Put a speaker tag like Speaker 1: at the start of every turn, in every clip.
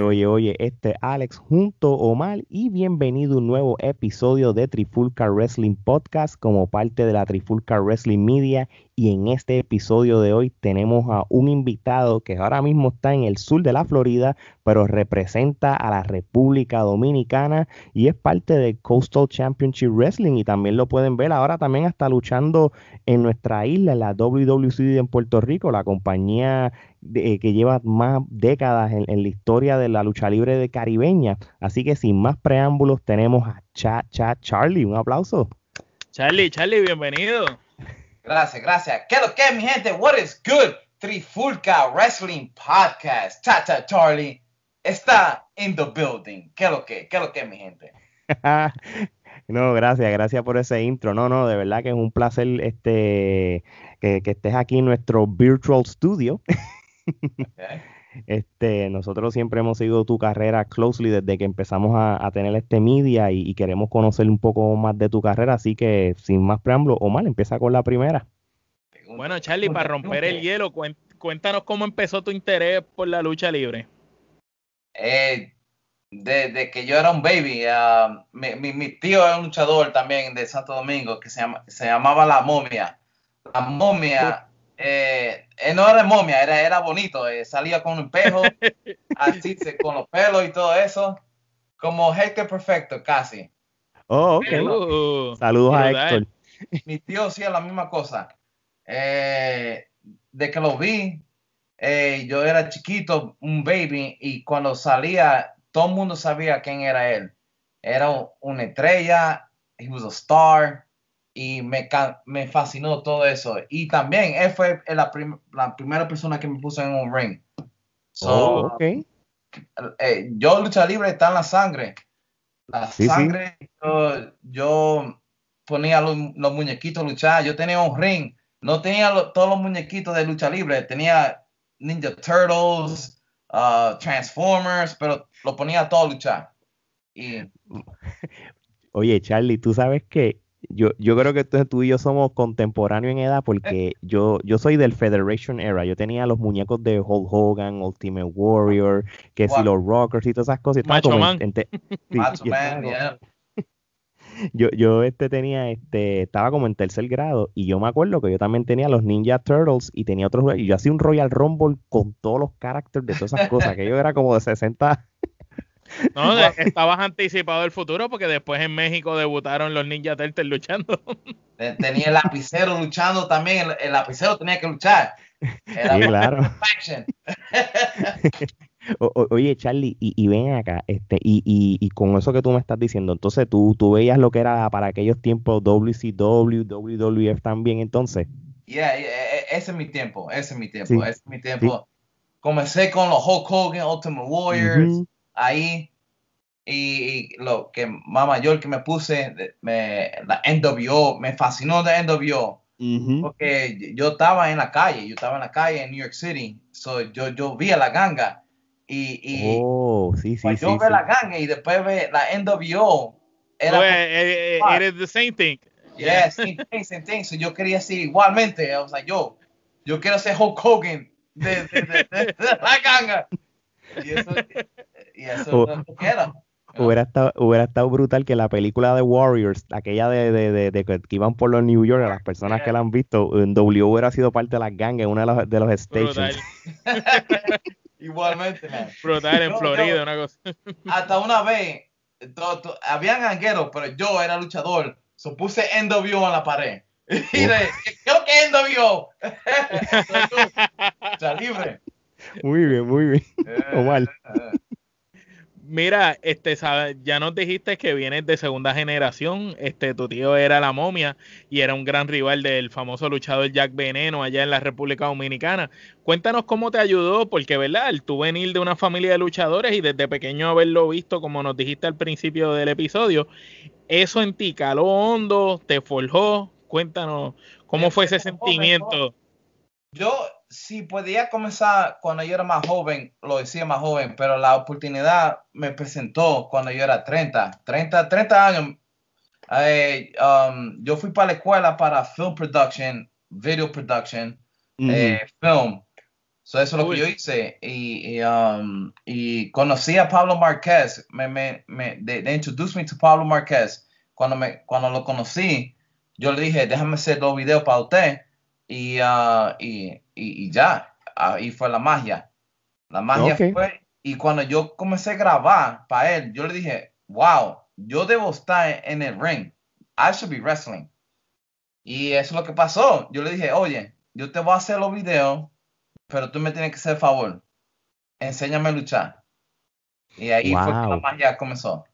Speaker 1: Oye, oye, este es Alex junto Omar y bienvenido a un nuevo episodio de Trifulca Wrestling Podcast como parte de la Trifulca Wrestling Media. Y en este episodio de hoy tenemos a un invitado que ahora mismo está en el sur de la Florida, pero representa a la República Dominicana y es parte de Coastal Championship Wrestling. Y también lo pueden ver ahora también está luchando en nuestra isla, la WWC en Puerto Rico, la compañía de, que lleva más décadas en, en, la historia de la lucha libre de caribeña. Así que sin más preámbulos tenemos a Cha Cha Charlie. Un aplauso.
Speaker 2: Charlie, Charlie, bienvenido.
Speaker 3: Gracias, gracias. ¿Qué lo que, mi gente? What is good? Trifulca Wrestling Podcast. Cha Cha Charlie está in the building. ¿Qué lo que? ¿Qué lo que, mi gente?
Speaker 1: No, gracias, gracias por ese intro. No, no, de verdad que es un placer este que, que estés aquí en nuestro virtual studio. Okay. Este, nosotros siempre hemos seguido tu carrera closely desde que empezamos a, a tener este media y, y, queremos conocer un poco más de tu carrera, así que sin más preámbulo, Omar, empieza con la primera.
Speaker 2: Bueno, Charlie, para romper el hielo, cuéntanos cómo empezó tu interés por la lucha libre.
Speaker 3: Eh, desde de que yo era un baby, uh, mi, mi, mi, tío era un luchador también de Santo Domingo que se, llama, se llamaba La Momia. La Momia eh, eh, no era momia, era, era bonito, eh, salía con un espejo, así con los pelos y todo eso, como Hector Perfecto, casi.
Speaker 1: Oh, ok. Uh, Saludos a Héctor.
Speaker 3: Mi tío hacía la misma cosa. Eh, de que lo vi, eh, yo era chiquito, un baby, y cuando salía, todo el mundo sabía quién era él. Era una estrella, he was a star, y me, me fascinó todo eso. Y también él fue la, prim la primera persona que me puso en un ring. So,
Speaker 1: oh, okay.
Speaker 3: eh, yo lucha libre está en la sangre. La sí, sangre, sí. Yo, yo, ponía los, los, muñequitos a luchar. Yo tenía un ring. No tenía lo, todos los muñequitos de lucha libre. Tenía Ninja Turtles, uh, Transformers, pero lo ponía todo a luchar. Y...
Speaker 1: Oye, Charlie, tú sabes que yo, yo creo que tú, tú, y yo somos contemporáneos en edad porque yo, yo soy del Federation Era. Yo tenía los muñecos de Hulk Hogan, Ultimate Warrior, que wow. si los Rockers y todas esas cosas.
Speaker 2: Macho Man. En, en
Speaker 3: sí, Macho Man, yeah.
Speaker 1: Yo, yo este tenía, este, estaba como en tercer grado y yo me acuerdo que yo también tenía los Ninja Turtles y tenía otros, y yo hacía un Royal Rumble con todos los characters de todas esas cosas, que yo era como de 60,
Speaker 2: no, estabas anticipado del futuro porque después en México debutaron los Ninja Turtles luchando.
Speaker 3: Tenía el lapicero luchando también, el, el lapicero tenía que luchar.
Speaker 1: Era sí, claro. o, o, oye, Charlie, y, y, ven acá, este, y, y, y, con eso que tú me estás diciendo, entonces tú, tú veías lo que era para aquellos tiempos WCW, WWF también, entonces.
Speaker 3: Yeah, yeah, ese es mi tiempo, ese es mi tiempo, sí. ese es mi tiempo. Sí. Comencé con los Hulk Hogan, Ultimate Warriors. Uh -huh ahí y, lo que más mayor que me puse, me, la NWO, me fascinó de NWO. Uh -huh. Porque yo estaba en la calle, yo estaba en la calle en New York City, so yo, yo vi a la ganga y, y
Speaker 1: oh, sí, sí,
Speaker 3: pues
Speaker 1: sí,
Speaker 3: yo
Speaker 1: sí.
Speaker 3: ve la ganga y después ve la NWO.
Speaker 2: Era well, it, it, it is the same thing.
Speaker 3: Yeah, same thing, same thing. So yo quería ser igualmente, I was like, yo, yo quiero ser Hulk Hogan de, de, de, de, de la ganga. Y eso, y eso no queda.
Speaker 1: Hubiera estado, hubiera estado brutal que la película de Warriors, aquella de, de, de, de, que iban por los New York, a las personas yeah. que la han visto, en W hubiera sido parte de las gangas en uno de los, de los stations.
Speaker 3: Igualmente, man.
Speaker 2: Brutal en Florida, yo, una cosa.
Speaker 3: hasta una vez, to, to, habían gangueros, pero yo era luchador, so puse NWO en la pared. Y de, creo que NWO. o sea, libre.
Speaker 1: Muy bien, muy bien.
Speaker 3: Eh,
Speaker 1: Omar.
Speaker 2: Mira, este, ya nos dijiste que vienes de segunda generación, este, tu tío era la momia y era un gran rival del famoso luchador Jack Veneno allá en la República Dominicana. Cuéntanos cómo te ayudó, porque verdad, tú venir de una familia de luchadores y desde pequeño haberlo visto, como nos dijiste al principio del episodio, eso en ti caló hondo, te forjó. Cuéntanos cómo fue ese sentimiento.
Speaker 3: Yo si podía comenzar cuando yo era más joven, lo decía más joven, pero la oportunidad me presentó cuando yo era 30, 30, 30 años. Eh, um, yo fui para la escuela para film production, video production, mm -hmm. eh, film. So eso es lo que yo hice. Y, y, um, y conocí a Pablo Marquez. Me, me, me, they, they introduced me to Pablo Marquez. Cuando, me, cuando lo conocí, yo le dije, déjame hacer los videos para usted. Y, uh, y, y, y, ya. Ahí fue la magia. La magia fue. Y cuando yo comencé a grabar para él, yo le dije, wow, yo debo estar en el ring. I should be wrestling. Y eso es lo que pasó. Yo le dije, oye, yo te voy a hacer los videos, pero tú me tienes que hacer el favor. Enséñame a luchar. Y ahí fue que la magia comenzó.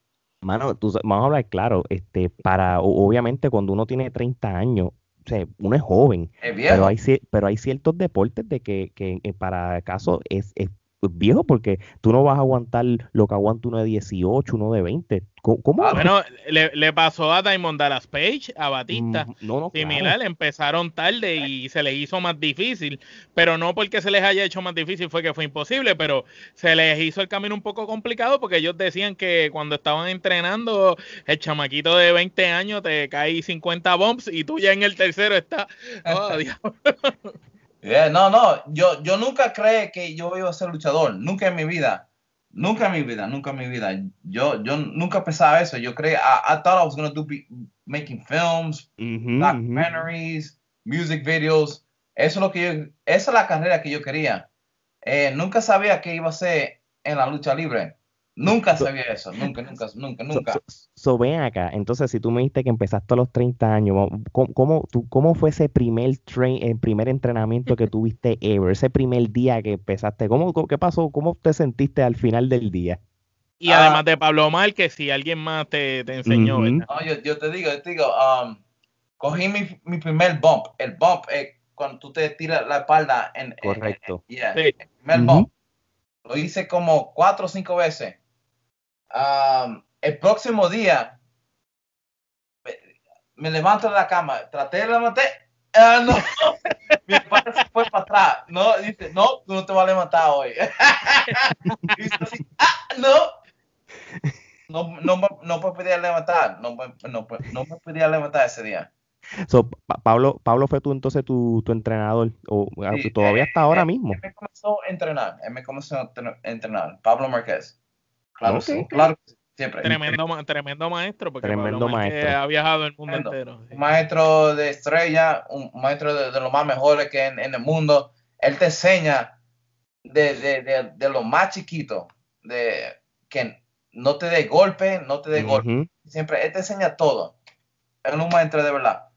Speaker 1: Mano, tú vamos a hablar claro, este, para, obviamente cuando uno tiene 30 años, o sea, uno es joven,
Speaker 3: Es
Speaker 1: pero hay, pero hay ciertos deportes de que, que eh, para caso es, es viejo porque tú no vas a aguantar lo que aguanta uno de 18, uno de 20. ¿Cómo? cómo?
Speaker 3: Ah,
Speaker 2: Bueno, le, le pasó a Diamond Dallas Page, a Batista.
Speaker 1: Mm, no, no, claro.
Speaker 2: Similar, empezaron tarde y se les hizo más difícil, pero no porque se les haya hecho más difícil fue que fue imposible, pero se les hizo el camino un poco complicado porque ellos decían que cuando estaban entrenando, el chamaquito de 20 años te cae 50 bumps y tú ya en el tercero estás, oh, Dios.
Speaker 3: Yeah, no, no, yo, yo nunca creí que yo iba a ser luchador, nunca en mi vida, nunca en mi vida, nunca en mi vida. Yo, yo nunca pensaba eso. Yo creí, I, I thought I was gonna do be, making films,
Speaker 1: Ujú, ujú.
Speaker 3: documentaries, music videos. Eso es lo que yo, esa es la carrera que yo quería. Eh, nunca sabía que iba a ser en la lucha libre. Nunca sabía eso, nunca, nunca, nunca, nunca.
Speaker 1: so- so, ven acá, entonces si tú me dijiste que empezaste a los 30 años, ¿cómo, cómo, tú- cómo fue ese primer, train, el primer entrenamiento que tuviste ever? Ese primer día que empezaste, ¿cómo, qué pasó? ¿Cómo te sentiste al final del día?
Speaker 2: Y
Speaker 3: Ah.
Speaker 2: además de Pablo Márquez, si alguien más te, te enseñó. ¿verdad?
Speaker 3: No, yo, yo te digo, yo te digo, um, cogí mi, mi primer bump. El bump es cuando tú te tiras la espalda en, en-
Speaker 1: Correcto.
Speaker 3: Yeah,
Speaker 2: Sí.
Speaker 3: el primer bump. Lo hice como cuatro o cinco veces. Um, el próximo día me, me levanto de la cama, traté de levantar. ah, no, mi padre se fue para atrás. No, dice, no, tú no te vas a levantar hoy. Dice así, ah, no. No, no, no me podía levantar, no, no, no me podía levantar ese día.
Speaker 1: So, Pa- Pablo, Pablo fue tú entonces tu, tu entrenador, o
Speaker 3: Sí,
Speaker 1: todavía hasta ahora mismo.
Speaker 3: Él me comenzó a entrenar, él me comenzó a tre- entrenar, Pablo Márquez. Claro,
Speaker 1: Ok,
Speaker 3: sí,
Speaker 1: ok.
Speaker 3: claro, que sí, siempre.
Speaker 2: Tremendo, ma- tremendo maestro, porque
Speaker 1: Tremendo
Speaker 2: Pablo Márquez
Speaker 1: maestro.
Speaker 2: ha viajado el mundo
Speaker 3: Tremendo.
Speaker 2: entero. sí.
Speaker 3: Un maestro de estrella, un maestro de, de los más mejores que en, en el mundo. Él te enseña de, de, de, de lo más chiquito, de que no te dé golpe, no te dé golpe.
Speaker 1: Ujú.
Speaker 3: Siempre, él te enseña todo. Es un maestro de verdad.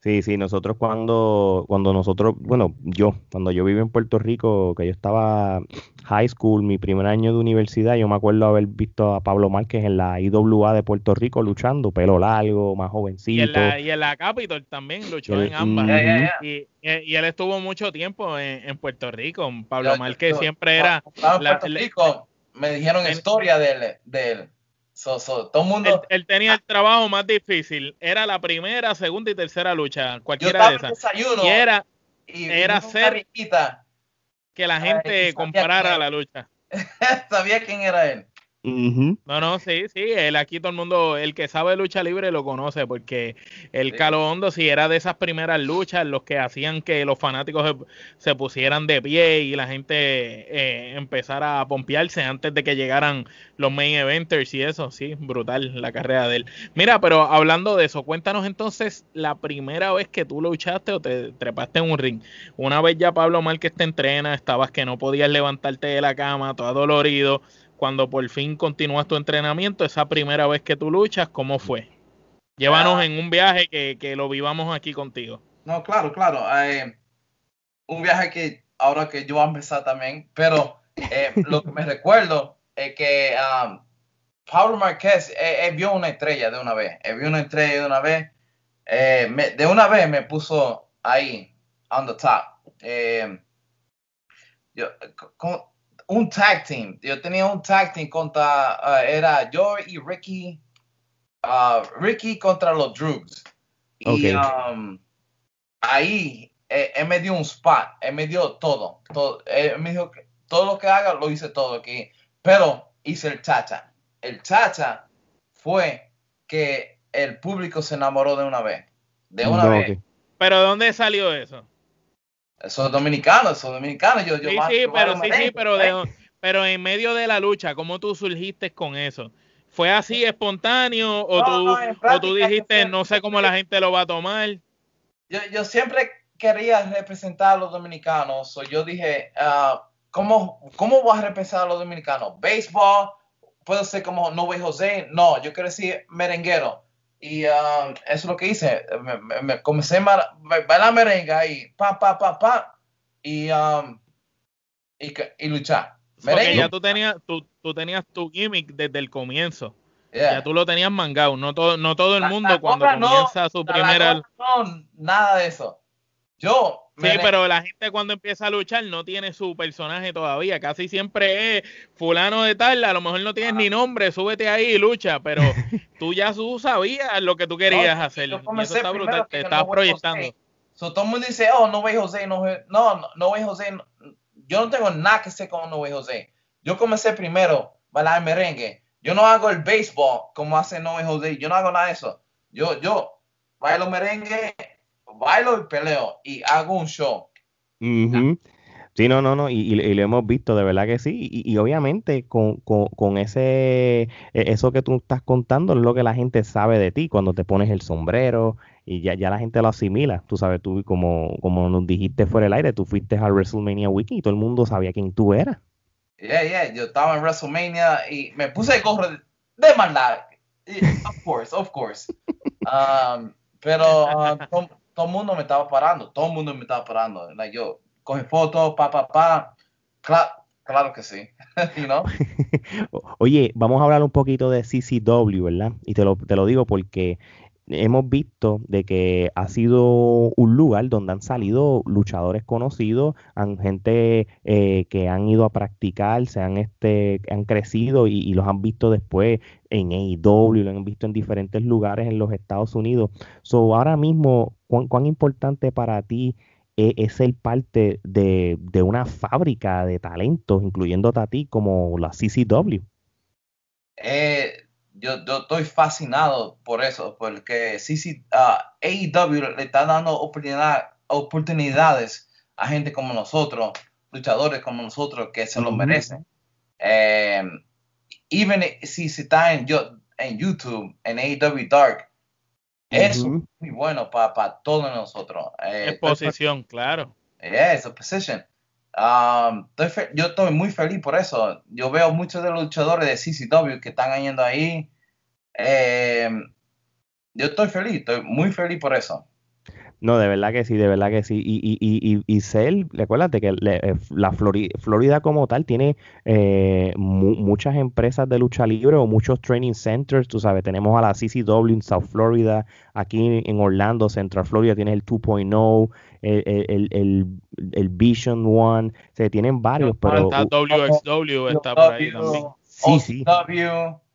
Speaker 1: Sí, sí, nosotros cuando, cuando nosotros, bueno, yo, cuando yo viví en Puerto Rico, que yo estaba high school, mi primer año de universidad, yo me acuerdo haber visto a Pablo Márquez en la IWA de Puerto Rico luchando, pelo largo, más
Speaker 2: Y en
Speaker 1: jovencito.
Speaker 2: la, y en la Capitol también luchó
Speaker 1: El-
Speaker 2: en ambas.
Speaker 3: Ya.
Speaker 2: Y, y él estuvo mucho tiempo en, en Puerto Rico. Pablo
Speaker 3: Yo-
Speaker 2: Márquez
Speaker 3: yo-
Speaker 2: siempre era. la-
Speaker 3: Puerto
Speaker 2: la-
Speaker 3: Rico, me dijeron
Speaker 2: en-
Speaker 3: historia de él. De él. So, so, todo el mundo.
Speaker 2: Él, él tenía el trabajo más difícil. Era la primera, segunda y tercera lucha, cualquiera de esas.
Speaker 3: desayuno.
Speaker 2: Y era
Speaker 3: y
Speaker 2: era ser- que la gente comprara la lucha.
Speaker 3: sabía quién era él.
Speaker 2: No, no, sí, sí, él aquí todo el mundo, el que sabe lucha libre lo conoce, porque el
Speaker 3: Sí.
Speaker 2: Calo Hondo sí era de esas primeras luchas, los que hacían que los fanáticos se, se pusieran de pie y la gente eh, empezara a pompearse antes de que llegaran los main eventers y eso, sí, brutal la carrera de él. Mira, pero hablando de eso, cuéntanos entonces la primera vez que tú luchaste o te trepaste en un ring. Una vez ya Pablo Márquez te entrena, estabas que no podías levantarte de la cama, todo dolorido cuando por fin continúas tu entrenamiento, esa primera vez que tú luchas, ¿cómo fue? Llévanos
Speaker 3: Ah.
Speaker 2: en un viaje que, que lo vivamos aquí contigo.
Speaker 3: No, claro, claro. eh, un viaje que ahora que yo voy a empezar también, pero eh, lo que me recuerdo es que um, Pablo Márquez eh, vio una estrella de una vez. Vio una estrella de una vez. me- de una vez me puso ahí, on the top. Yo, con- un tag team. Yo tenía un tag team contra, ah, era yo y Ricky, ah, Ricky contra los Drugs. Y um, ahí eh, él me dio un spot, él me dio todo, todo. Él me dijo que todo lo que haga lo hice todo aquí, pero hice el chacha. El chacha fue que el público se enamoró de una vez, de una
Speaker 1: No,
Speaker 3: vez.
Speaker 2: Pero ¿dónde salió eso?
Speaker 3: Esos dominicanos, esos dominicanos. Yo, yo
Speaker 2: sí,
Speaker 3: más-
Speaker 2: sí,
Speaker 3: yo
Speaker 2: pero sí, sí, pero, de- pero en medio de la lucha, ¿cómo tú surgiste con eso? ¿Fue así espontáneo o
Speaker 3: No,
Speaker 2: tú,
Speaker 3: no,
Speaker 2: o tú dijiste no sé cómo la gente lo va a tomar?
Speaker 3: yo, yo siempre quería representar a los dominicanos. So yo dije, ah, ¿cómo, ¿cómo voy a representar a los dominicanos? ¿Béisbol? ¿Puedo ser como No Way José? No, yo quiero decir merenguero. Y ah, eso es lo que hice. Me, me- me comencé a bailar merengue y pa, pa, pa, pa. Y, ah, y, luchar.
Speaker 2: Porque
Speaker 3: Merengue.
Speaker 2: ya tú tenías, tú, tú tenías tu gimmick desde el comienzo.
Speaker 3: Yeah.
Speaker 2: Ya tú lo tenías mangado. No todo, no todo el mundo
Speaker 3: la
Speaker 2: cuando
Speaker 3: no,
Speaker 2: comienza su primera.
Speaker 3: No, nada de eso. Yo.
Speaker 2: Sí, pero la gente cuando empieza a luchar no tiene su personaje todavía. Casi siempre es fulano de tal, a lo mejor no tienes ni nombre, súbete ahí y lucha, pero tú ya tú sabías lo que tú querías
Speaker 3: No,
Speaker 2: hacer.
Speaker 3: yo
Speaker 2: Y
Speaker 3: comencé
Speaker 2: eso está brutal, te
Speaker 3: no voy
Speaker 2: proyectando.
Speaker 3: So, todo el mundo dice, oh, no way José, no, no, no, no way José. no- Yo no tengo nada que hacer con no way José. Yo comencé primero bailar merengue. Yo no hago el béisbol como hace no way José. Yo no hago nada de eso. Yo, yo bailo merengue, bailo y peleo y hago un show.
Speaker 1: Sí, no, no, no, y, y- y lo hemos visto, de verdad que sí, y, y obviamente con, con- con ese, e- eso que tú estás contando es lo que la gente sabe de ti, cuando te pones el sombrero y ya, ya la gente lo asimila, tú sabes, tú como, como nos dijiste fuera del aire, tú fuiste al WrestleMania Wiki y todo el mundo sabía quién tú eras.
Speaker 3: Yeah, yeah. Yo estaba en WrestleMania y me puse el gorro de, maldad. Of course, of course. Um, pero uh, to- todo el mundo me estaba parando. Todo el mundo me estaba parando. Like, yo, coge fotos, pa, pa, pa. Cla- claro que sí. you
Speaker 1: Oye, vamos a hablar un poquito de CCW, ¿verdad? Y te lo, te lo digo porque hemos visto de que ha sido un lugar donde han salido luchadores conocidos, han, gente eh, que han ido a practicar, se han, este, han crecido y, y los han visto después en AEW, lo han visto en diferentes lugares en los Estados Unidos. So, ahora mismo, ¿cuán, cuán importante para ti e- es ser parte de, de una fábrica de talentos, incluyéndote a ti como la CCW?
Speaker 3: Eh, yo, yo estoy fascinado por eso, porque sí, sí, ah, AEW le está dando oportunidad- oportunidades a gente como nosotros, luchadores como nosotros, que se lo merecen. Eh, even si se está en, yo- en YouTube, en AEW Dark, es muy bueno para todos nosotros. Eh,
Speaker 2: Exposición, claro.
Speaker 3: Yeah, it's a position. Um, estoy fe- yo estoy muy feliz por eso. Yo veo muchos de los luchadores de CCW que están yendo ahí. Eh, yo estoy feliz, estoy muy feliz por eso.
Speaker 1: No, de verdad que sí, de verdad que sí. Y, y, y, y, y Cel, recuérdate que le- eh, la Flori- Florida como tal tiene eh, mu- muchas empresas de lucha libre o muchos training centers, tú sabes, tenemos a la CCW en South Florida, aquí en Orlando, Central Florida, tienes el 2.0, el, el, el, el, el Vision One, o sea, tienen varios, pero
Speaker 2: Está WXW, está por ahí también.
Speaker 1: Sí, sí.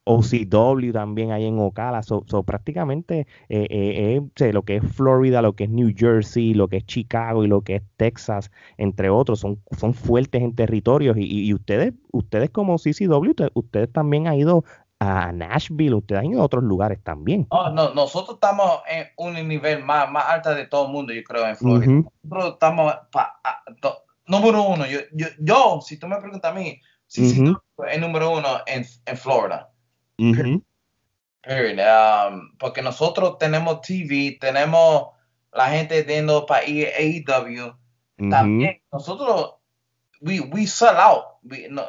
Speaker 3: OCW
Speaker 1: también hay en Ocala, so, so prácticamente eh, eh, eh, lo que es Florida, lo que es New Jersey, lo que es Chicago y lo que es Texas, entre otros, son, son fuertes en territorios y, y- y ustedes, ustedes como CCW, usted- ustedes también han ido a Nashville, ustedes han ido a otros lugares también.
Speaker 3: Oh, no, nosotros estamos en un nivel más, más alto de todo el mundo, yo creo, en Florida.
Speaker 1: Ujú,
Speaker 3: Nosotros estamos, pa- a- to- número uno, yo, yo, yo, si tú me preguntas a mí, CCW es número uno en, en Florida. Period. Um, porque nosotros tenemos TV, tenemos la gente yendo para AEW.
Speaker 1: ujú,
Speaker 3: También nosotros, we, we sell out. We- no,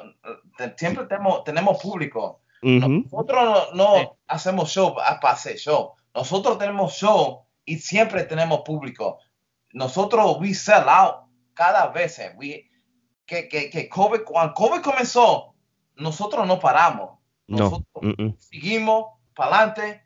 Speaker 3: te- siempre tenemos, tenemos público. Nosotros no, no
Speaker 2: Sí.
Speaker 3: hacemos show pa- para hacer show. Nosotros tenemos show y siempre tenemos público. Nosotros, we sell out cada vez. We, que, que, que COVID, cuando COVID comenzó, nosotros no paramos.
Speaker 1: No, mm, mm.
Speaker 3: seguimos para adelante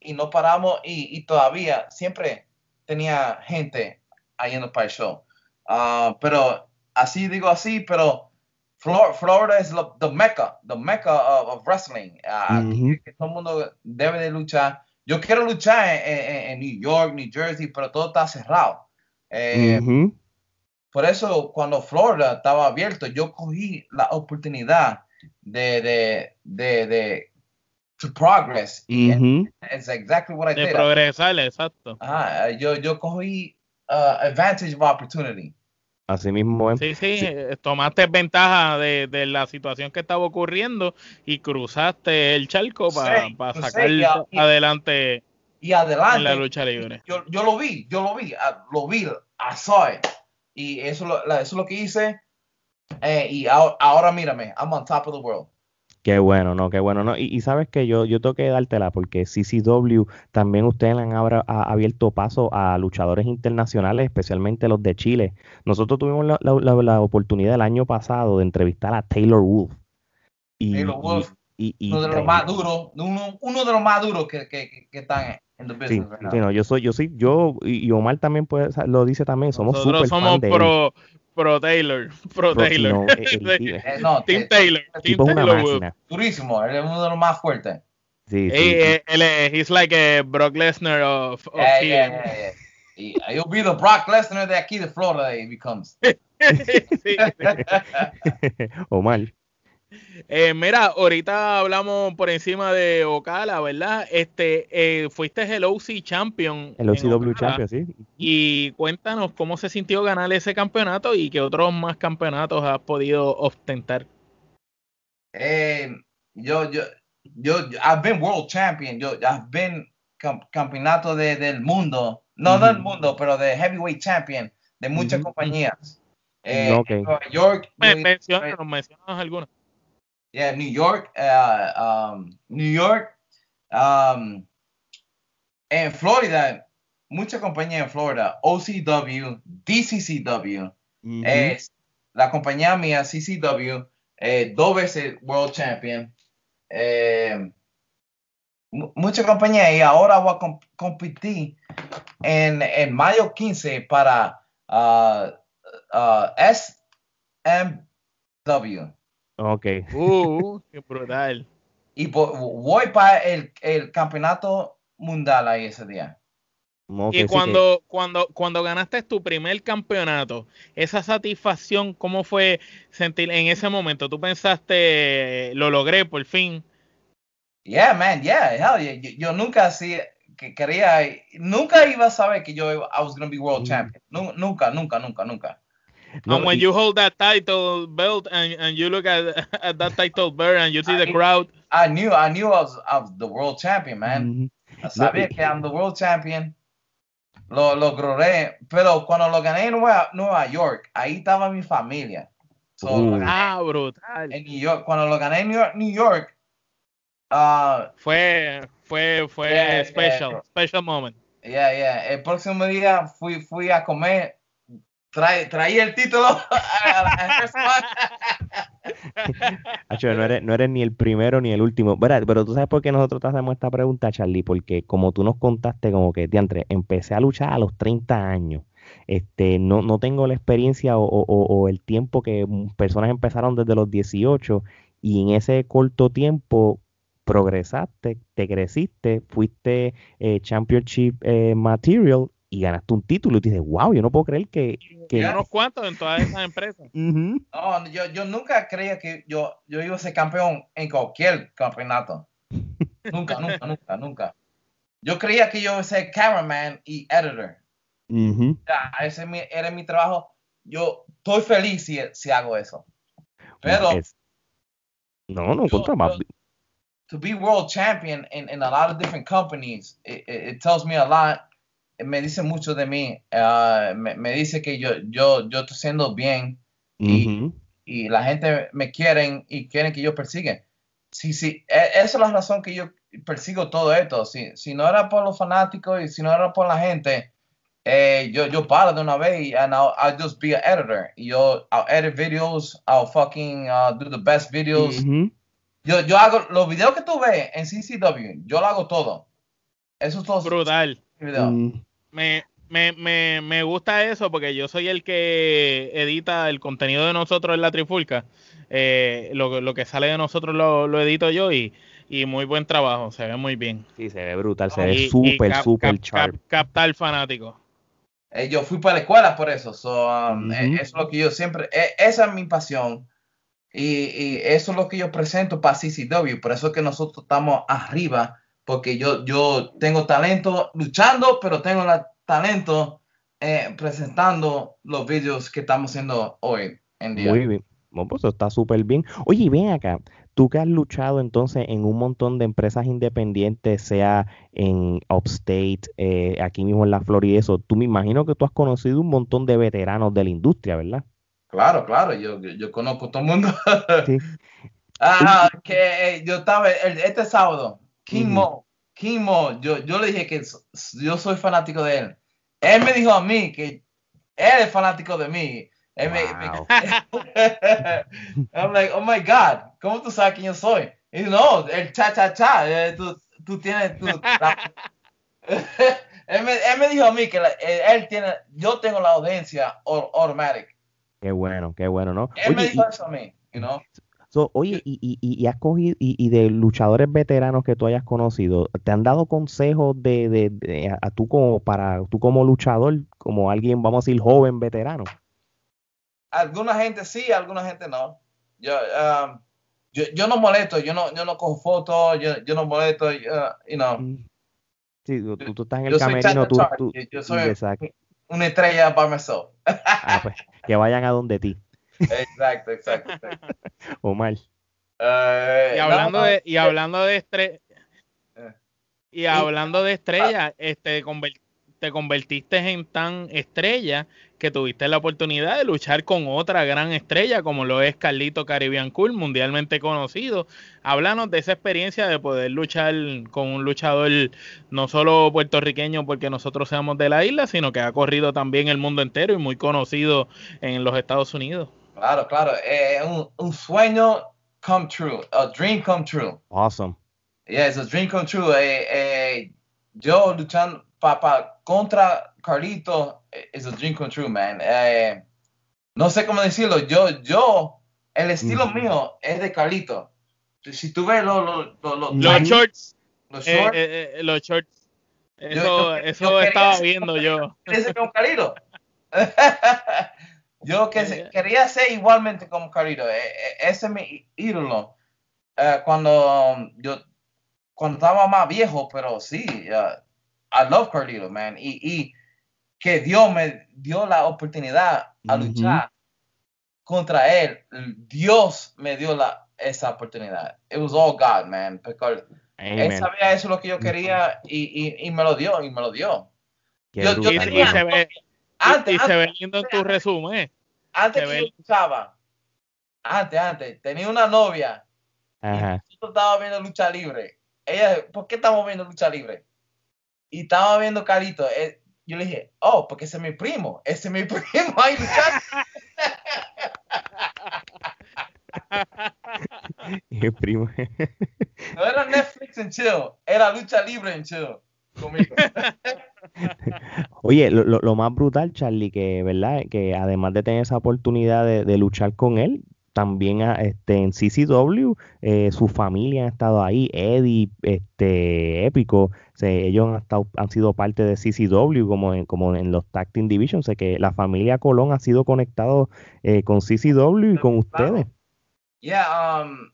Speaker 3: y no paramos y, y todavía siempre tenía gente yendo para el show. Ah, pero así digo así, pero Flor- Florida es lo- the mecca, the mecca of, of wrestling. Ah, aquí
Speaker 1: Ujú.
Speaker 3: que todo el mundo debe de luchar. Yo quiero luchar en, en- en New York, New Jersey, pero todo está cerrado. Eh,
Speaker 1: Ujú.
Speaker 3: por eso, cuando Florida estaba abierto, yo cogí la oportunidad de, de, de, de to progress. Y
Speaker 1: Ujú.
Speaker 3: it's exactly what I
Speaker 2: De
Speaker 3: did.
Speaker 2: progresar, exacto.
Speaker 3: Ajá, yo, yo cogí uh, advantage of opportunity.
Speaker 1: Así mismo es.
Speaker 2: Sí, sí, eh, tomaste ventaja de, de, la situación que estaba ocurriendo y cruzaste el charco para
Speaker 3: Sí,
Speaker 2: pa sacar
Speaker 3: y a- y-
Speaker 2: adelante
Speaker 3: Y adelante.
Speaker 2: en la lucha libre.
Speaker 3: yo, yo lo vi, yo lo vi, ah, lo vi, I saw it. Y eso, eso es lo que hice. Eh, y ahora, ahora mírame, I'm on top of the world.
Speaker 1: Qué bueno, no, qué bueno, no. Y, y sabes que yo, yo tengo que dártela porque CCW también ustedes han abra- ha- abierto paso a luchadores internacionales, especialmente los de Chile. Nosotros tuvimos la, la- la- la oportunidad el año pasado de entrevistar a Taylor Wolf. Y,
Speaker 3: Taylor Wolf,
Speaker 1: y- y- y-
Speaker 3: Uno de los más duros, uno, uno de los más duros que, que, que- que están en the
Speaker 1: Sí,
Speaker 3: business right now.
Speaker 1: sí, no, yo soy, yo soy, yo y Omar también puede, lo dice también, somos
Speaker 2: Nosotros
Speaker 1: súper
Speaker 2: somos
Speaker 1: fan de él.
Speaker 2: Pro, Taylor, pro,
Speaker 1: Pro-
Speaker 2: Taylor.
Speaker 1: no, el- el-
Speaker 3: Eh, no,
Speaker 2: Team
Speaker 3: eh,
Speaker 2: Taylor,
Speaker 1: el es una
Speaker 2: Taylor Wolf.
Speaker 1: máquina.
Speaker 3: durísimo, él es uno de los más fuertes.
Speaker 1: Sí, sí, sí.
Speaker 2: eh, él es, he's like a Brock Lesnar of, of
Speaker 3: Yeah, yeah,
Speaker 2: here.
Speaker 3: yeah, yeah. Y he'll be the Brock Lesnar de aquí de Florida he becomes.
Speaker 2: Sí.
Speaker 1: Omar.
Speaker 2: Eh, mira, ahorita hablamos por encima de Ocala, ¿verdad? Este, eh, fuiste el OC Champion.
Speaker 1: El OCW
Speaker 2: Ocala.
Speaker 1: Champion, sí.
Speaker 2: Y cuéntanos cómo se sintió ganar ese campeonato y qué otros más campeonatos has podido ostentar.
Speaker 3: Eh, yo, yo, yo, I've been world champion. Yo, I've been cam- campeonato de, del mundo. No, no del mundo, pero de heavyweight champion de muchas compañías. Eh,
Speaker 1: Ok.
Speaker 3: en Nueva York,
Speaker 2: Me,
Speaker 3: New-
Speaker 2: mencionas, mencionas algunas.
Speaker 3: Yeah, New York, uh, um, New York, um, en Florida, muchas compañías en Florida, OCW, DCCW, eh, la compañía mía, CCW, eh, dos veces World Champion, eh, mu- muchas compañías y ahora voy a com- competir en, en mayo 15 para uh, uh, SMW.
Speaker 1: Ok.
Speaker 2: Uh, qué brutal.
Speaker 3: Y vo- voy para el, el campeonato mundial ahí ese día.
Speaker 1: Sí
Speaker 2: y
Speaker 1: que-
Speaker 2: cuando, cuando, cuando ganaste tu primer campeonato, esa satisfacción, ¿cómo fue sentir en ese momento? ¿Tú pensaste, lo logré por fin?
Speaker 3: Yeah, man, yeah, hell yeah. Yo, yo nunca así que quería, nunca iba a saber que yo iba- I was going to be world
Speaker 1: Mm.
Speaker 3: champion. Nu- nunca, nunca, nunca, nunca.
Speaker 1: No,
Speaker 2: and when
Speaker 1: y-
Speaker 2: you hold that title belt and, and you look at, at that title belt and you see the
Speaker 3: I-
Speaker 2: crowd,
Speaker 3: I knew, I knew I was, I was the world champion, man.
Speaker 1: Ujú.
Speaker 3: Sabía que I'm the world champion. Lo logré, pero cuando lo gané en Nueva, Nueva York, ahí estaba mi familia. So,
Speaker 1: Uh.
Speaker 3: lo gané
Speaker 2: ah, brutal.
Speaker 3: en New York, cuando lo gané en New York, New York ah,
Speaker 2: Fue, fue, fue
Speaker 3: Yeah, yeah,
Speaker 2: special,
Speaker 3: yeah.
Speaker 2: special moment.
Speaker 3: Yeah, yeah. El próximo día fui, fui a comer. Trae, traía el título a la- a First One.
Speaker 1: Acho, no, eres, no eres ni el primero ni el último. Verá, Pero tú sabes por qué nosotros te hacemos esta pregunta, Charlie, porque como tú nos contaste, como que, diantre, empecé a luchar a los 30 años. Este, no, no tengo la experiencia o, o- el tiempo que personas empezaron desde los 18 y en ese corto tiempo progresaste, te creciste, fuiste eh, Championship eh, Material y ganaste un título y te dices, wow, yo no puedo creer que... que...
Speaker 3: Yeah.
Speaker 2: Unos cuantos en todas esas empresas.
Speaker 1: Ujú.
Speaker 3: No, yo, yo nunca creía que yo, yo iba a ser campeón en cualquier campeonato. Nunca, nunca, nunca, nunca. Yo creía que yo iba a ser cameraman y editor.
Speaker 1: Ujú.
Speaker 3: Ya, ese es mi- era mi trabajo. Yo estoy feliz si, si hago eso. Pero
Speaker 1: Es- No, no,
Speaker 3: Yo-
Speaker 1: contra más.
Speaker 3: yo- to be world champion in, in a lot of different companies, it, it, it tells me a lot. Me dice mucho de mí. uh, me, me dice que yo, yo, yo estoy haciendo bien y- y la gente me quieren y quieren que yo persiga. Sí, sí, e- esa es la razón que yo persigo todo esto. Si, si no era por los fanáticos y si no era por la gente, eh, yo, yo paro de una vez y and I'll, I'll just be an editor. Y yo, I'll edit videos, I'll fucking uh, do the best videos. Yo, yo hago los videos que tú ves en CCW, yo lo hago todo. Eso es todo.
Speaker 2: Brutal.
Speaker 1: Mm,
Speaker 2: Me, me, me, me gusta eso porque yo soy el que edita el contenido de nosotros en la Trifulca. Eh, lo, lo que sale de nosotros lo, lo edito yo y, y muy buen trabajo, se ve muy bien.
Speaker 1: Sí, se ve brutal, se
Speaker 3: Y-
Speaker 1: ve súper, súper
Speaker 2: cap- captar fanáticos.
Speaker 3: Eh, yo fui para la escuela por eso. So, um, eh, eso es lo que yo siempre. eh, esa es mi pasión. Y, y eso es lo que yo presento para CCW. Por eso es que nosotros estamos arriba. Porque yo, yo tengo talento luchando, pero tengo la, talento eh, presentando los vídeos que estamos haciendo hoy en día.
Speaker 1: Muy bien. Bueno, pues está súper bien. Oye, ven acá, tú que has luchado entonces en un montón de empresas independientes, sea en Upstate, eh, aquí mismo en la Florida, y eso, tú me imagino que tú has conocido un montón de veteranos de la industria, ¿verdad?
Speaker 3: Claro, claro, yo, yo conozco a todo el mundo.
Speaker 1: Sí.
Speaker 3: Ah, que eh, yo estaba el- este sábado, King. Mo, King Mo, yo, yo le dije que yo soy fanático de él. Él me dijo a mí que él es fanático de mí. Él me- me-
Speaker 1: Wow.
Speaker 3: I'm like, oh my God, ¿cómo tú sabes quién yo soy? Y dice, no, el cha cha cha, eh, tú, tú tienes tu. él, me, él me dijo a mí que la- él, él tiene, yo tengo la audiencia au- automatic.
Speaker 1: Qué bueno, qué bueno, ¿no?
Speaker 3: Él me
Speaker 1: Oye,
Speaker 3: dijo
Speaker 1: y-
Speaker 3: eso a mí, you know.
Speaker 1: So, oye, y, y, y, y has cogido, y, y de luchadores veteranos que tú hayas conocido, ¿te han dado consejos de, de, de- a, a tú como para tú como luchador, como alguien, vamos a decir, joven veterano?
Speaker 3: alguna gente sí, alguna gente no. Yo, um, yo, yo no molesto, yo no, yo no cojo fotos, yo, yo no molesto, uh, you know.
Speaker 1: Mm. Sí, tú, tú- estás en el
Speaker 3: Yo
Speaker 1: camerino, tú, tú-
Speaker 3: yo soy-
Speaker 1: exacto.
Speaker 3: Una estrella by myself.
Speaker 1: Ah, pues, que vayan a donde ti,
Speaker 3: exacto, exacto. exacto.
Speaker 1: Omar.
Speaker 3: Eh,
Speaker 2: Y hablando
Speaker 3: no,
Speaker 2: de, y hablando de estre-
Speaker 3: Eh.
Speaker 2: y hablando de estrella, este te convertiste en tan estrella que tuviste la oportunidad de luchar con otra gran estrella como lo es Carlito Caribbean Cool, mundialmente conocido. Háblanos de esa experiencia de poder luchar con un luchador no solo puertorriqueño porque nosotros seamos de la isla, sino que ha corrido también el mundo entero y muy conocido en los Estados Unidos.
Speaker 3: Claro, claro. eh, un, un sueño come true, a dream come true.
Speaker 1: Awesome.
Speaker 3: Yeah, it's a dream come true. Eh, eh, yo luchando pa, pa- contra Carlito eh, is a dream come true, man. Eh, no sé cómo decirlo. Yo, yo, el estilo
Speaker 1: Ujú.
Speaker 3: mío es de Carlito. Si tú ves los los los- los-
Speaker 2: Los shorts,
Speaker 3: los
Speaker 2: eh,
Speaker 3: shorts,
Speaker 2: eh, eh, los shorts. Eso,
Speaker 3: yo- yo
Speaker 2: eso
Speaker 3: quería
Speaker 2: estaba viendo yo.
Speaker 3: ese como Carlito. yo que se- quería ser igualmente como Carlito. Eh, eh, ese es mi ídolo. Eh, cuando yo cuando estaba más viejo, pero sí, uh, I love Carlito, man. Y, y que Dios me dio la oportunidad a luchar contra él. Dios me dio la, esa oportunidad. It was all God, man. Porque él
Speaker 1: Amen.
Speaker 3: sabía eso lo que yo quería y, y, y me lo dio, y me lo dio.
Speaker 1: Qué
Speaker 3: yo- yo
Speaker 1: brutal.
Speaker 2: y
Speaker 3: tenía-
Speaker 2: se ve,
Speaker 3: Antes,
Speaker 2: y se
Speaker 3: antes,
Speaker 2: ve lindo en tu resumen.
Speaker 3: antes
Speaker 2: se
Speaker 3: que yo luchaba, antes, antes, tenía una novia
Speaker 1: Ajá.
Speaker 3: y nosotros estábamos viendo lucha libre. Ella, ¿por qué estamos viendo lucha libre? Y estaba viendo Carito. eh, yo le dije, oh, porque ese es mi primo, ese es mi primo ahí luchando.
Speaker 1: Y el primo.
Speaker 3: No era Netflix en chill, era lucha libre en chill conmigo.
Speaker 1: Oye, lo, más brutal, Charlie, que, ¿verdad? Que además de tener esa oportunidad de, de luchar con él, también este, en CCW, eh, su familia ha estado ahí, Eddie, este, Épico, se- ellos han, estado, han sido parte de CCW como en, como en los Tag Team Division, sé que la familia Colón ha sido conectado eh, con CCW y con ustedes.
Speaker 3: Yeah, um,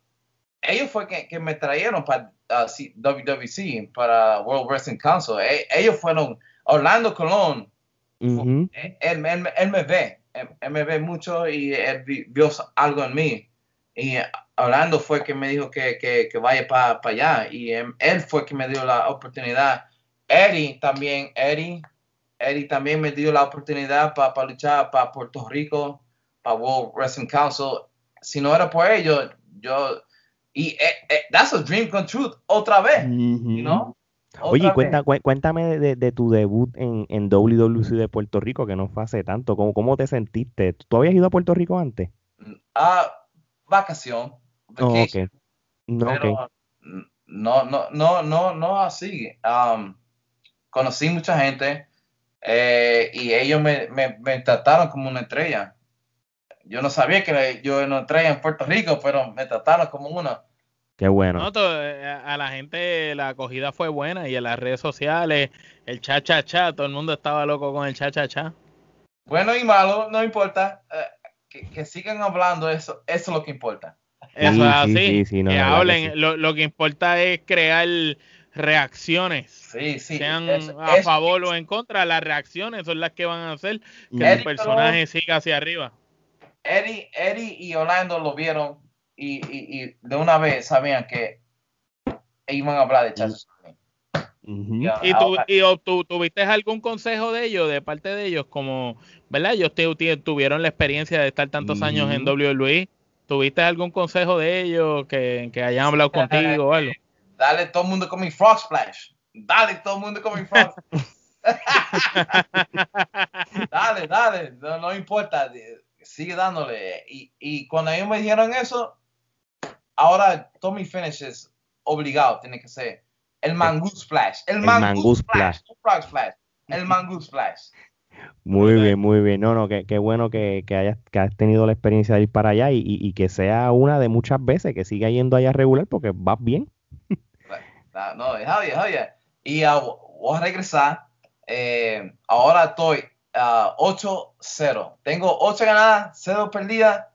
Speaker 3: ellos fue que, que me trajeron para uh, WWC, para World Wrestling Council. E- ellos fueron, Orlando Colón, eh, él, él- él me ve, él, me ve mucho y él vi- vio algo en mí. Y eh, Orlando fue que me dijo que, que, que vaya para allá y em, él fue que me dio la oportunidad. Eddie también, Eddie, Eddie también me dio la oportunidad para luchar para Puerto Rico, para World Wrestling Council. Si no era por ellos, yo... Y eh, eh, that's a dream come true otra vez, you know?
Speaker 1: Oye, cuenta, cuéntame de, de tu debut en, en WWC de Puerto Rico, que no fue hace tanto. ¿Cómo, cómo te sentiste? ¿Tú habías ido a Puerto Rico antes?
Speaker 3: Ah, vacación.
Speaker 1: Oh,
Speaker 3: vacation.
Speaker 1: ok. No,
Speaker 3: pero no, no, no, no, no así. Um, conocí mucha gente eh, y ellos me, me, me trataron como una estrella. Yo no sabía que yo una estrella en Puerto Rico, pero me trataron como una.
Speaker 1: Qué bueno.
Speaker 2: No, to- eh, a la gente la acogida fue buena y en las redes sociales, el cha cha cha, todo el mundo estaba loco con el cha cha cha.
Speaker 3: Bueno y malo, no importa. eh, que, que sigan hablando, eso, eso es lo que importa.
Speaker 2: Eso
Speaker 1: Sí,
Speaker 2: es
Speaker 1: sí,
Speaker 2: así.
Speaker 1: sí, sí, no,
Speaker 2: que hablen. Lo, lo que importa es crear reacciones.
Speaker 3: Sí, sí.
Speaker 2: Sean a favor o en contra, las reacciones son las que van a hacer que el personaje siga hacia arriba.
Speaker 3: Eddie, Eddie y Orlando lo vieron y, y, y de una vez sabían que iban a hablar de. Ya.
Speaker 2: ¿Y, tú, y tú, tuviste algún consejo de ellos, de parte de ellos? Como, ¿verdad? Ellos te- te- tuvieron la experiencia de estar tantos años en. WWE. ¿Tuviste algún consejo de ellos que, que hayan hablado contigo o algo?
Speaker 3: Dale todo el mundo con mi Frog Splash. Dale todo el mundo con mi Frog Dale, dale, no, no importa, sigue dándole. Y, y cuando ellos me dijeron eso, ahora todo mi finishes obligado tiene que ser el Mango Splash. El,
Speaker 1: El
Speaker 3: Mango,
Speaker 1: Mango
Speaker 3: Splash.
Speaker 1: Splash.
Speaker 3: no Splash. El Mango Splash.
Speaker 1: Muy bien, muy bien. No, no, qué, qué bueno que, que hayas, que has tenido la experiencia de ir para allá y, y- y que sea una de muchas veces que siga yendo allá regular porque vas bien.
Speaker 3: No, yeah, hell yeah. Y ah, voy a regresar. eh, ahora estoy ah, 8-0. Tengo 8 ganadas, 0 perdidas.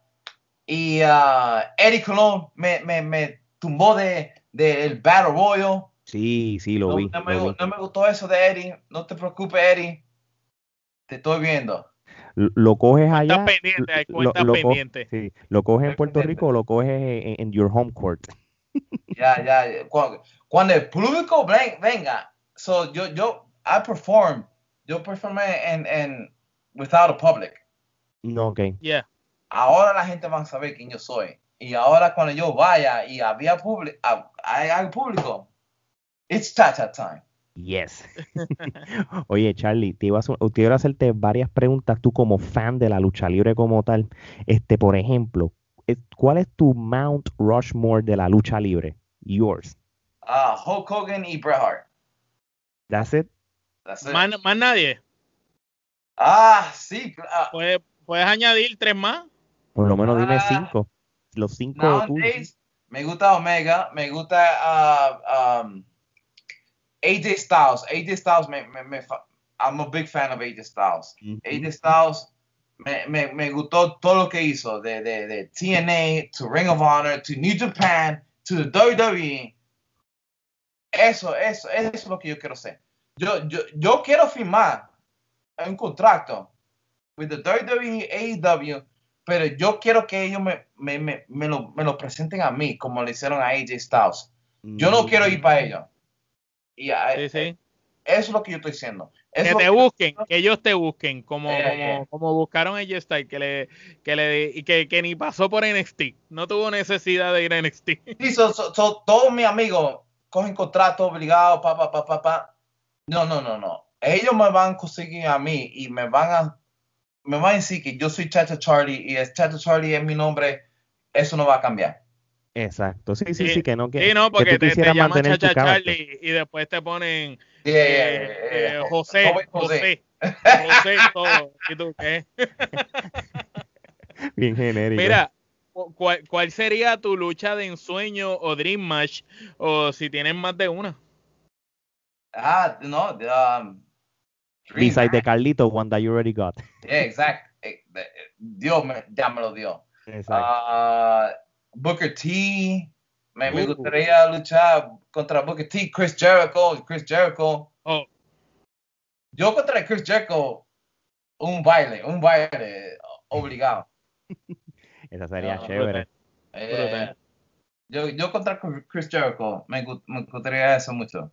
Speaker 3: Y ah, Eddie Colón me, me, me tumbó de, de el Battle Royal.
Speaker 1: Sí, sí, lo
Speaker 3: No,
Speaker 1: vi.
Speaker 3: no me,
Speaker 1: lo vi.
Speaker 3: no me gustó eso de Eddie. No te preocupes, Eddie. Te estoy viendo.
Speaker 1: Lo- Lo coges allá.
Speaker 2: pendientes, hay
Speaker 1: lo-
Speaker 2: cuentas
Speaker 1: lo co-
Speaker 2: pendientes.
Speaker 1: sí, lo coges en Puerto
Speaker 3: pendiente.
Speaker 1: Rico o lo coges en, en your home court.
Speaker 3: Ya, ya. Cuando, cuando el público ven- venga, so yo, yo, I perform. Yo performé en, en Without a Public.
Speaker 1: No, ok.
Speaker 2: Yeah.
Speaker 3: ahora la gente va a saber quién yo soy. Y ahora cuando yo vaya y había público, hay, público, it's cha-cha time.
Speaker 1: Yes. Oye, Charlie, te iba a, hacer- te iba a hacerte varias preguntas tú como fan de la lucha libre como tal. Este, por ejemplo, ¿cuál es tu Mount Rushmore de la lucha libre? Yours.
Speaker 3: Ah, Hulk Hogan y Bret Hart.
Speaker 1: That's it.
Speaker 2: Más, más nadie.
Speaker 3: Ah, sí.
Speaker 2: ¿Puedes, puedes añadir tres más?
Speaker 1: Por lo menos dime
Speaker 3: Ah.
Speaker 1: cinco. Los cinco
Speaker 3: nowadays, me gusta Omega, me gusta ah, um, AJ Styles. AJ Styles, me, me, me fa- I'm a big fan of AJ Styles.
Speaker 1: Ujú.
Speaker 3: AJ Styles me, me, me gustó todo lo que hizo, de, de, de TNA, to Ring of Honor, to New Japan, to the WWE. Eso, eso, eso es lo que yo quiero hacer. Yo, yo, yo quiero firmar un contrato with the WWE, AEW, pero yo quiero que ellos me, me, me, me lo, me lo presenten a mí, como le hicieron a AJ Styles. Yo no quiero ir para ellos. Y ah,
Speaker 2: Sí, sí.
Speaker 3: eh, eso es lo que yo estoy diciendo. Eso
Speaker 2: Que te
Speaker 3: que-
Speaker 2: busquen, que ellos te busquen, como,
Speaker 3: Yeah,
Speaker 2: como, como buscaron a J-Style, que le, que le, y que, que ni pasó por NXT. No tuvo necesidad de ir a NXT.
Speaker 3: Sí, so- so- so, todos mis amigos cogen contrato obligado, pa, pa, pa, pa, pa. No, no, no, no. Ellos me van a conseguir a mí y me van a, me van a decir que yo soy Chacha Charlie y es Chacha Charlie es mi nombre. Eso no va a cambiar.
Speaker 1: Exacto. Sí, sí,
Speaker 2: Sí,
Speaker 1: sí, que no que,
Speaker 2: Sí, no,
Speaker 1: que
Speaker 2: porque
Speaker 1: tú
Speaker 2: te, llaman Chacha. Charlie y después te ponen
Speaker 3: Yeah, yeah,
Speaker 2: eh,
Speaker 3: yeah, yeah.
Speaker 2: eh, José, José, José, todo. ¿Y tú qué?
Speaker 1: Bien genérico.
Speaker 2: Mira, cu- ¿cuál, ¿cuál sería tu lucha de ensueño o dream match? O si tienes más de una.
Speaker 3: Ah, no, um, Dream
Speaker 1: Besides de
Speaker 3: Match.
Speaker 1: Carlito, one that you already got.
Speaker 3: Yeah, exact. Eh, eh, Dios me, ya me lo dio.
Speaker 1: Exacto.
Speaker 3: Ah, Booker T. Me, me
Speaker 2: Uh.
Speaker 3: gustaría luchar contra Booker T. Chris Jericho. Chris Jericho.
Speaker 2: Oh,
Speaker 3: Yo contra Chris Jericho. Un baile, un baile obligado.
Speaker 1: Esa sería
Speaker 3: no,
Speaker 1: chévere.
Speaker 3: Eh, yo, yo contra Chris Jericho. Me gustaría eso mucho.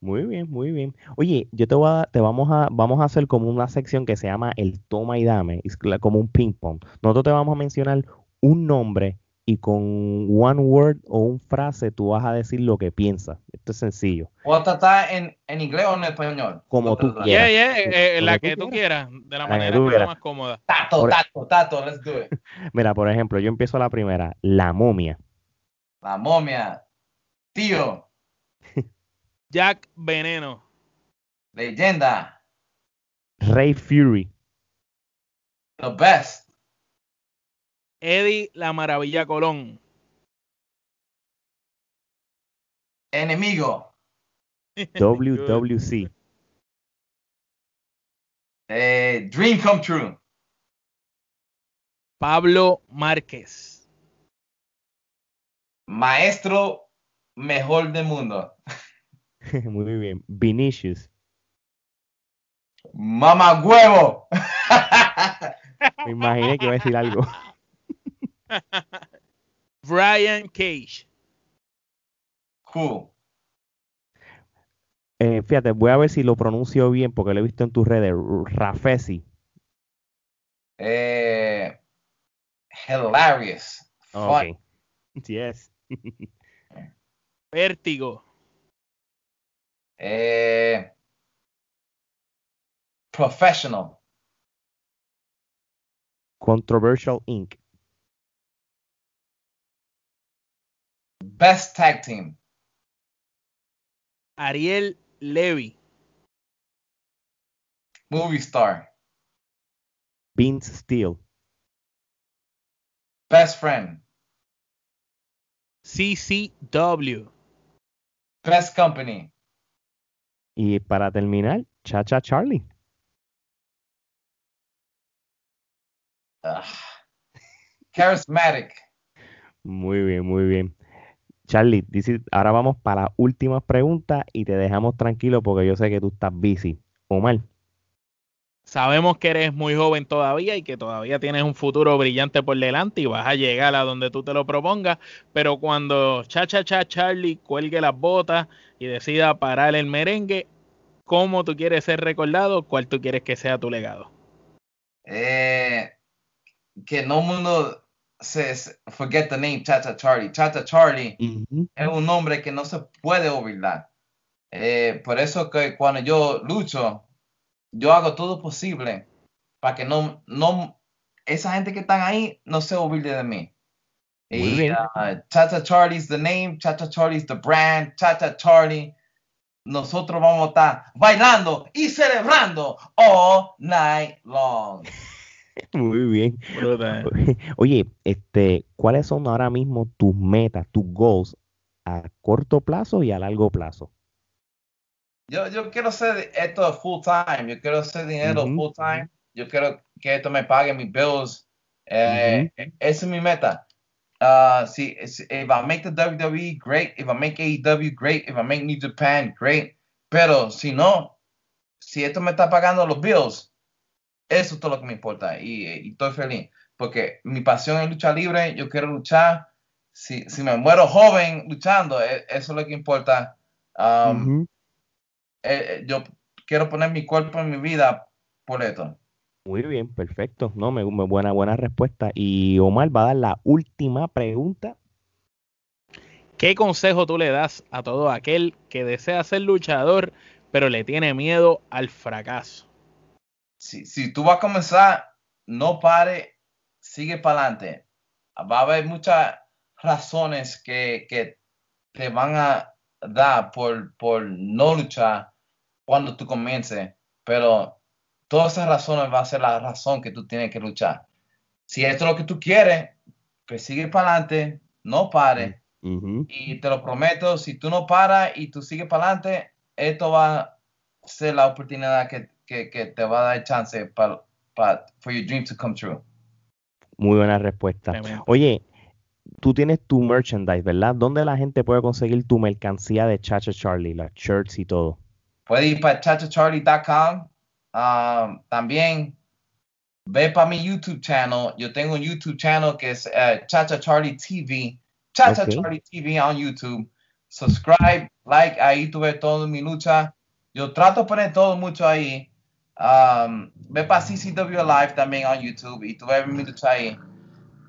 Speaker 1: Muy bien, muy bien. Oye, yo te voy a, te vamos a, vamos a hacer como una sección que se llama el toma y dame, es como un ping pong. Nosotros te vamos a mencionar un nombre y con one word o un frase tú vas a decir lo que piensas. Esto es sencillo.
Speaker 3: ¿Puedo tratar en, en inglés o en español?
Speaker 1: Como tú quieras.
Speaker 2: yeah, yeah, eh, eh, la
Speaker 1: que tú
Speaker 2: quieras, de la manera que más cómoda.
Speaker 3: Tato,
Speaker 1: Por-
Speaker 3: tato, tato. Let's do it.
Speaker 1: Mira, por ejemplo, yo empiezo la primera, la momia.
Speaker 3: La momia. Tío.
Speaker 2: Jack Veneno,
Speaker 3: Leyenda.
Speaker 1: Ray Fury,
Speaker 3: The best.
Speaker 2: Eddie La Maravilla Colón,
Speaker 3: Enemigo.
Speaker 1: WWC,
Speaker 3: Eh, dream come true.
Speaker 2: Pablo Márquez,
Speaker 3: Maestro mejor del mundo.
Speaker 1: Muy bien. Vinicius.
Speaker 3: Mamá huevo.
Speaker 1: Me imaginé que iba a decir algo.
Speaker 2: Brian Cage.
Speaker 3: Cool.
Speaker 1: Eh, fíjate, voy a ver si lo pronuncio bien porque lo he visto en tus redes. Rafesi.
Speaker 3: Eh, hilarious. Fun.
Speaker 1: Ok. Yes.
Speaker 2: Vértigo.
Speaker 3: Eh, professional.
Speaker 1: Controversial Inc.
Speaker 3: Best tag team.
Speaker 2: Ariel Levy.
Speaker 3: Movie star.
Speaker 1: Vince Steel.
Speaker 3: Best friend.
Speaker 2: CCW.
Speaker 3: Best company.
Speaker 1: Y para terminar, Chacha Charlie.
Speaker 3: Ugh. Charismatic.
Speaker 1: Muy bien, muy bien. Charlie, dice- ahora vamos para las últimas preguntas y te dejamos tranquilo porque yo sé que tú estás busy. Omar,
Speaker 2: Sabemos que eres muy joven todavía y que todavía tienes un futuro brillante por delante y vas a llegar a donde tú te lo propongas, pero cuando cha cha cha Charlie cuelgue las botas y decida parar el merengue, ¿cómo tú quieres ser recordado? ¿Cuál tú quieres que sea tu legado?
Speaker 3: Eh, que no mundo se forget the name Chacha Charlie. Chacha Charlie es un nombre que no se puede olvidar. Eh, por eso que cuando yo lucho, yo hago todo posible para que no, no, esa gente que están ahí no se olvide de mí.
Speaker 1: Muy
Speaker 3: Y,
Speaker 1: bien.
Speaker 3: uh, Chacha Charlie's the name, Chacha Charlie's the brand, Chacha Charlie. Nosotros vamos a estar bailando y celebrando all night long.
Speaker 1: Muy bien. Oye, este, ¿cuáles son ahora mismo tus metas, tus goals a corto plazo y a largo plazo?
Speaker 3: Yo, yo quiero hacer esto full time, yo quiero hacer dinero full time, yo quiero que esto me pague mis bills. Eh, Esa es mi meta. Uh, si, si- if I make the WWE, great. If I make AEW, great. If I make New Japan, great. Pero si no, si esto me está pagando los bills, eso es todo lo que me importa y, y estoy feliz. Porque mi pasión es lucha libre, yo quiero luchar. Si, si me muero joven luchando, e- eso es lo que importa. Um, eh, yo quiero poner mi cuerpo en mi vida por esto.
Speaker 1: Muy bien, perfecto. No, me, me- buena, buena respuesta. Y Omar va a dar la última pregunta.
Speaker 2: ¿Qué consejo tú le das a todo aquel que desea ser luchador, pero le tiene miedo al fracaso?
Speaker 3: Si, si tú vas a comenzar, no pare, sigue para adelante. Va a haber muchas razones que, que te van a dar por, por no luchar cuando tú comiences, pero todas esas razones va a ser la razón que tú tienes que luchar. Si esto es lo que tú quieres, pues sigue para adelante, no pare. Y te lo prometo, si tú no paras y tú sigues para adelante, esto va a ser la oportunidad que, que, que te va a dar chance para for your dream to come true.
Speaker 1: Muy buena respuesta. Oye, tú tienes tu merchandise, ¿verdad? ¿Dónde la gente puede conseguir tu mercancía de Chacha Charlie, las shirts y todo?
Speaker 3: Puedes ir para chachacharlie.com. Um, también ve para mi YouTube channel. Yo tengo un YouTube channel que es eh, Chacha Charlie TV. Chacha. Charlie TV on YouTube. Subscribe, like, ahí tú ves toda mi lucha. Yo trato de poner todo mucho ahí. Um, ve para CCW Live también on YouTube y tú ves mi lucha ahí.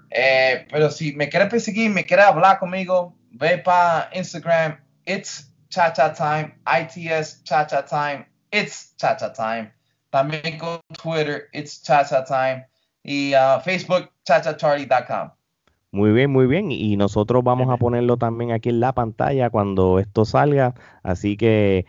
Speaker 3: Eh, pero si me quieres perseguir, me quieres hablar conmigo, ve para Instagram, it's cha cha time, ITS cha cha time, it's cha cha time. También con Twitter, it's cha cha time. Y uh, Facebook, chachacharlie.com.
Speaker 1: Muy bien, muy bien. Y nosotros vamos a ponerlo también aquí en la pantalla cuando esto salga. Así que,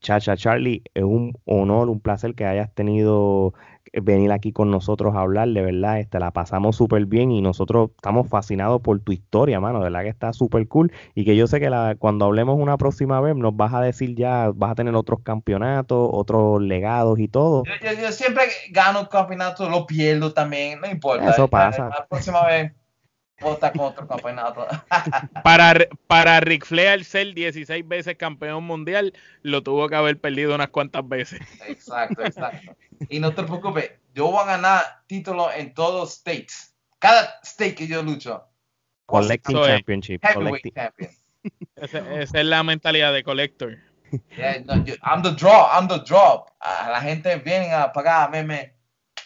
Speaker 1: Chacha Charlie, es un honor, un placer que hayas tenido venir aquí con nosotros a hablar, de verdad, este, la pasamos súper bien y nosotros estamos fascinados por tu historia, mano, de verdad que está súper cool y que yo sé que la, cuando hablemos una próxima vez nos vas a decir ya, vas a tener otros campeonatos, otros legados y todo.
Speaker 3: Yo, yo- yo siempre gano el campeonato, lo pierdo también, no importa.
Speaker 1: Eso pasa.
Speaker 3: La próxima vez vota con otro campeonato.
Speaker 2: para, para Ric Flair ser 16 veces campeón mundial, lo tuvo que haber perdido unas cuantas veces.
Speaker 3: Exacto, exacto. Y no te preocupes, yo voy a ganar título en todos los states. Cada state que yo lucho.
Speaker 1: Collecting
Speaker 2: es.
Speaker 1: Championship.
Speaker 3: Heavyweight
Speaker 1: collecting-
Speaker 3: champion.
Speaker 2: Esa, esa es la mentalidad de Collector.
Speaker 3: Yeah, no, yo- I'm the draw, I'm the draw. A la gente viene a pagar a meme.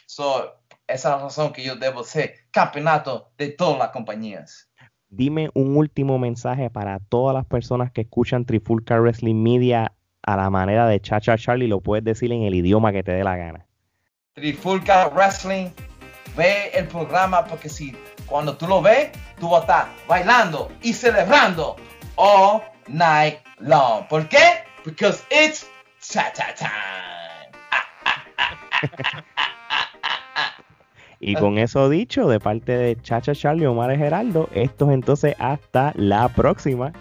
Speaker 3: So, esa es la razón que yo debo ser campeonato de todas las compañías.
Speaker 1: Dime un último mensaje para todas las personas que escuchan Trifulca Wrestling Media a la manera de Chacha Charlie. Lo puedes decir en el idioma que te dé la gana.
Speaker 3: Trifulca Wrestling, ve el programa porque si cuando tú lo ves, tú vas a estar bailando y celebrando all night long. ¿Por qué? Because it's cha-cha time.
Speaker 1: Y con eso dicho, de parte de Chacha Charlie Omar Geraldo, esto es entonces hasta la próxima.